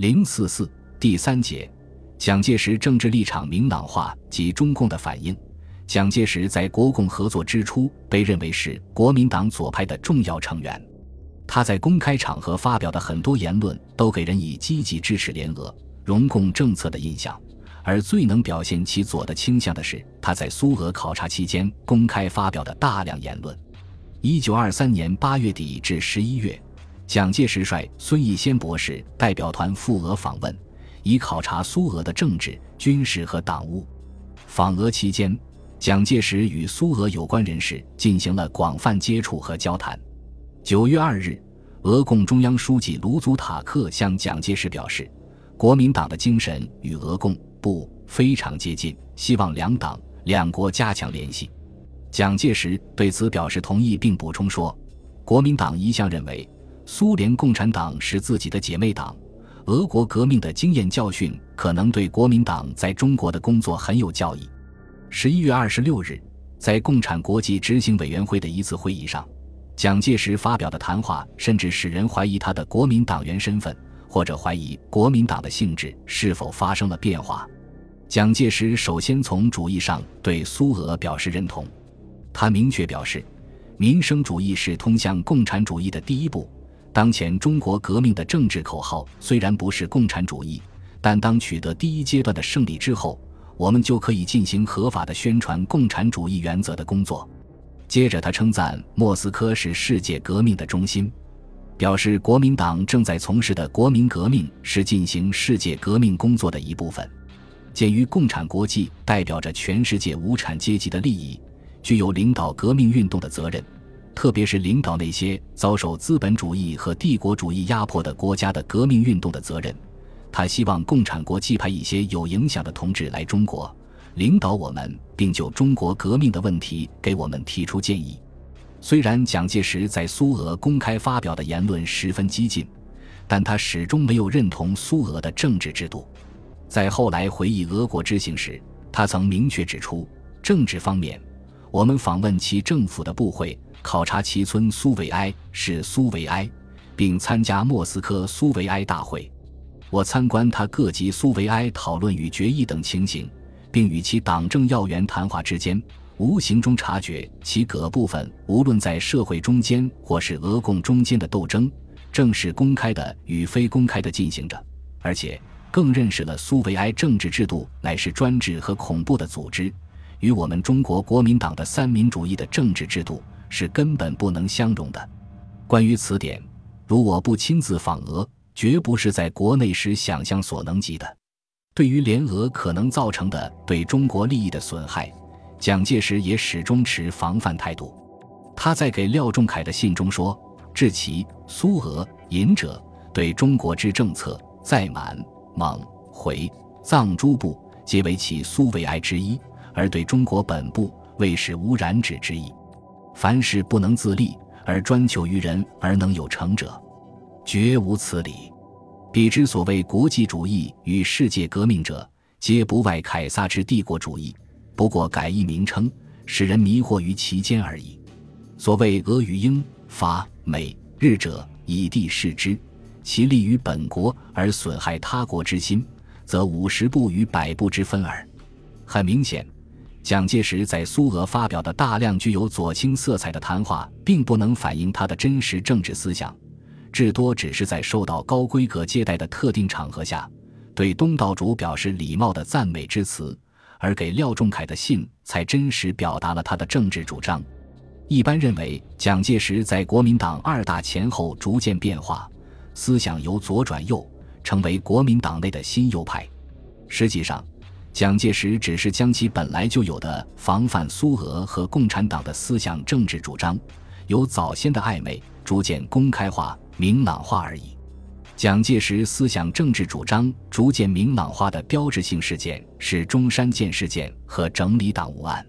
零四四第三节，蒋介石政治立场明朗化及中共的反应。蒋介石在国共合作之初被认为是国民党左派的重要成员，他在公开场合发表的很多言论都给人以积极支持联俄、容共政策的印象。而最能表现其左的倾向的是他在苏俄考察期间公开发表的大量言论。一九二三年八月底至十一月，蒋介石率孙逸仙博士代表团赴俄访问，以考察苏俄的政治、军事和党务。访俄期间，蒋介石与苏俄有关人士进行了广泛接触和交谈。九月二日，俄共中央书记卢祖塔克向蒋介石表示，国民党的精神与俄共。不非常接近，希望两党两国加强联系。蒋介石对此表示同意，并补充说：“国民党一向认为苏联共产党是自己的姐妹党，俄国革命的经验教训可能对国民党在中国的工作很有教益。”十一月二十六日，在共产国际执行委员会的一次会议上，蒋介石发表的谈话甚至使人怀疑他的国民党员身份。或者怀疑国民党的性质是否发生了变化。蒋介石首先从主义上对苏俄表示认同，他明确表示，民生主义是通向共产主义的第一步。当前中国革命的政治口号虽然不是共产主义，但当取得第一阶段的胜利之后，我们就可以进行合法的宣传共产主义原则的工作。接着，他称赞莫斯科是世界革命的中心。表示国民党正在从事的国民革命是进行世界革命工作的一部分。鉴于共产国际代表着全世界无产阶级的利益，具有领导革命运动的责任，特别是领导那些遭受资本主义和帝国主义压迫的国家的革命运动的责任，他希望共产国际派一些有影响的同志来中国，领导我们，并就中国革命的问题给我们提出建议。虽然蒋介石在苏俄公开发表的言论十分激进，但他始终没有认同苏俄的政治制度。在后来回忆俄国之行时，他曾明确指出，政治方面，我们访问其政府的部会，考察其村苏维埃是苏维埃，并参加莫斯科苏维埃大会。我参观他各级苏维埃讨论与决议等情形，并与其党政要员谈话之间。无形中察觉其各部分，无论在社会中间或是俄共中间的斗争，正是公开的与非公开的进行着，而且更认识了苏维埃政治制度乃是专制和恐怖的组织，与我们中国国民党的三民主义的政治制度是根本不能相容的。关于此点，如我不亲自访俄，绝不是在国内时想象所能及的。对于联俄可能造成的对中国利益的损害。蒋介石也始终持防范态度。他在给廖仲恺的信中说：“至其苏俄隐者，对中国之政策，在满、蒙、回、藏诸部，皆为其苏维埃之一；而对中国本部，未是无染指之意。凡事不能自立，而专求于人而能有成者，绝无此理。彼之所谓国际主义与世界革命者，皆不外凯撒之帝国主义。”不过改一名称，使人迷惑于其间而已。所谓俄与英、法、美、日者，以地视之，其利于本国而损害他国之心，则五十步与百步之分耳。很明显，蒋介石在苏俄发表的大量具有左倾色彩的谈话，并不能反映他的真实政治思想，至多只是在受到高规格接待的特定场合下，对东道主表示礼貌的赞美之词。而给廖仲恺的信才真实表达了他的政治主张。一般认为，蒋介石在国民党二大前后逐渐变化，思想由左转右，成为国民党内的新右派。实际上，蒋介石只是将其本来就有的防范苏俄和共产党的思想政治主张，由早先的暧昧逐渐公开化、明朗化而已。蒋介石思想政治主张逐渐明朗化的标志性事件是中山舰事件和整理党务案。